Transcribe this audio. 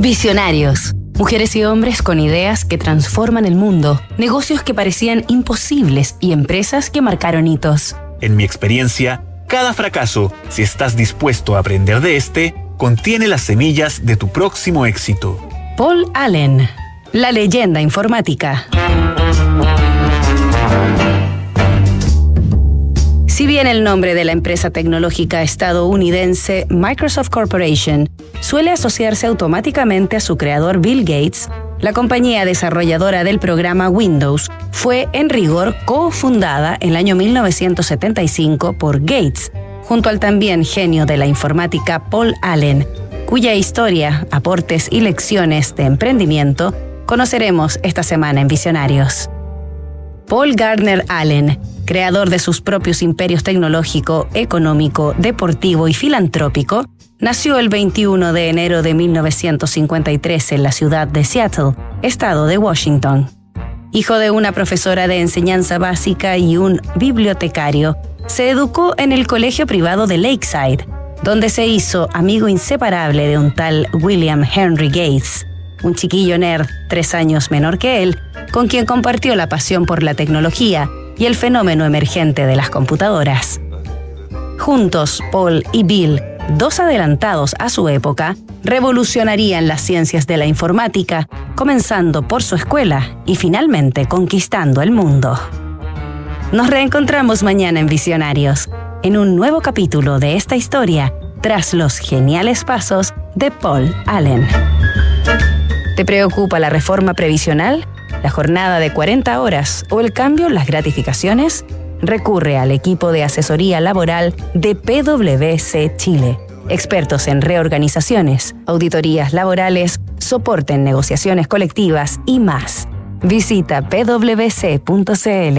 Visionarios. Mujeres y hombres con ideas que transforman el mundo, negocios que parecían imposibles y empresas que marcaron hitos. En mi experiencia, cada fracaso, si estás dispuesto a aprender de este, contiene las semillas de tu próximo éxito. Paul Allen, la leyenda informática. Si bien el nombre de la empresa tecnológica estadounidense Microsoft Corporation suele asociarse automáticamente a su creador Bill Gates, la compañía desarrolladora del programa Windows fue en rigor cofundada en el año 1975 por Gates, junto al también genio de la informática Paul Allen, cuya historia, aportes y lecciones de emprendimiento conoceremos esta semana en Visionarios. Paul Gardner Allen, creador de sus propios imperios tecnológico, económico, deportivo y filantrópico, nació el 21 de enero de 1953 en la ciudad de Seattle, estado de Washington. Hijo de una profesora de enseñanza básica y un bibliotecario, se educó en el colegio privado de Lakeside, donde se hizo amigo inseparable de un tal William Henry Gates, un chiquillo nerd tres años menor que él, con quien compartió la pasión por la tecnología y el fenómeno emergente de las computadoras. Juntos, Paul y Bill, dos adelantados a su época, revolucionarían las ciencias de la informática, comenzando por su escuela y finalmente conquistando el mundo. Nos reencontramos mañana en Visionarios, en un nuevo capítulo de esta historia, tras los geniales pasos de Paul Allen. ¿Te preocupa la reforma previsional? La jornada de 40 horas o el cambio las gratificaciones, recurre al equipo de asesoría laboral de PwC Chile. Expertos en reorganizaciones, auditorías laborales, soporte en negociaciones colectivas y más. Visita pwc.cl.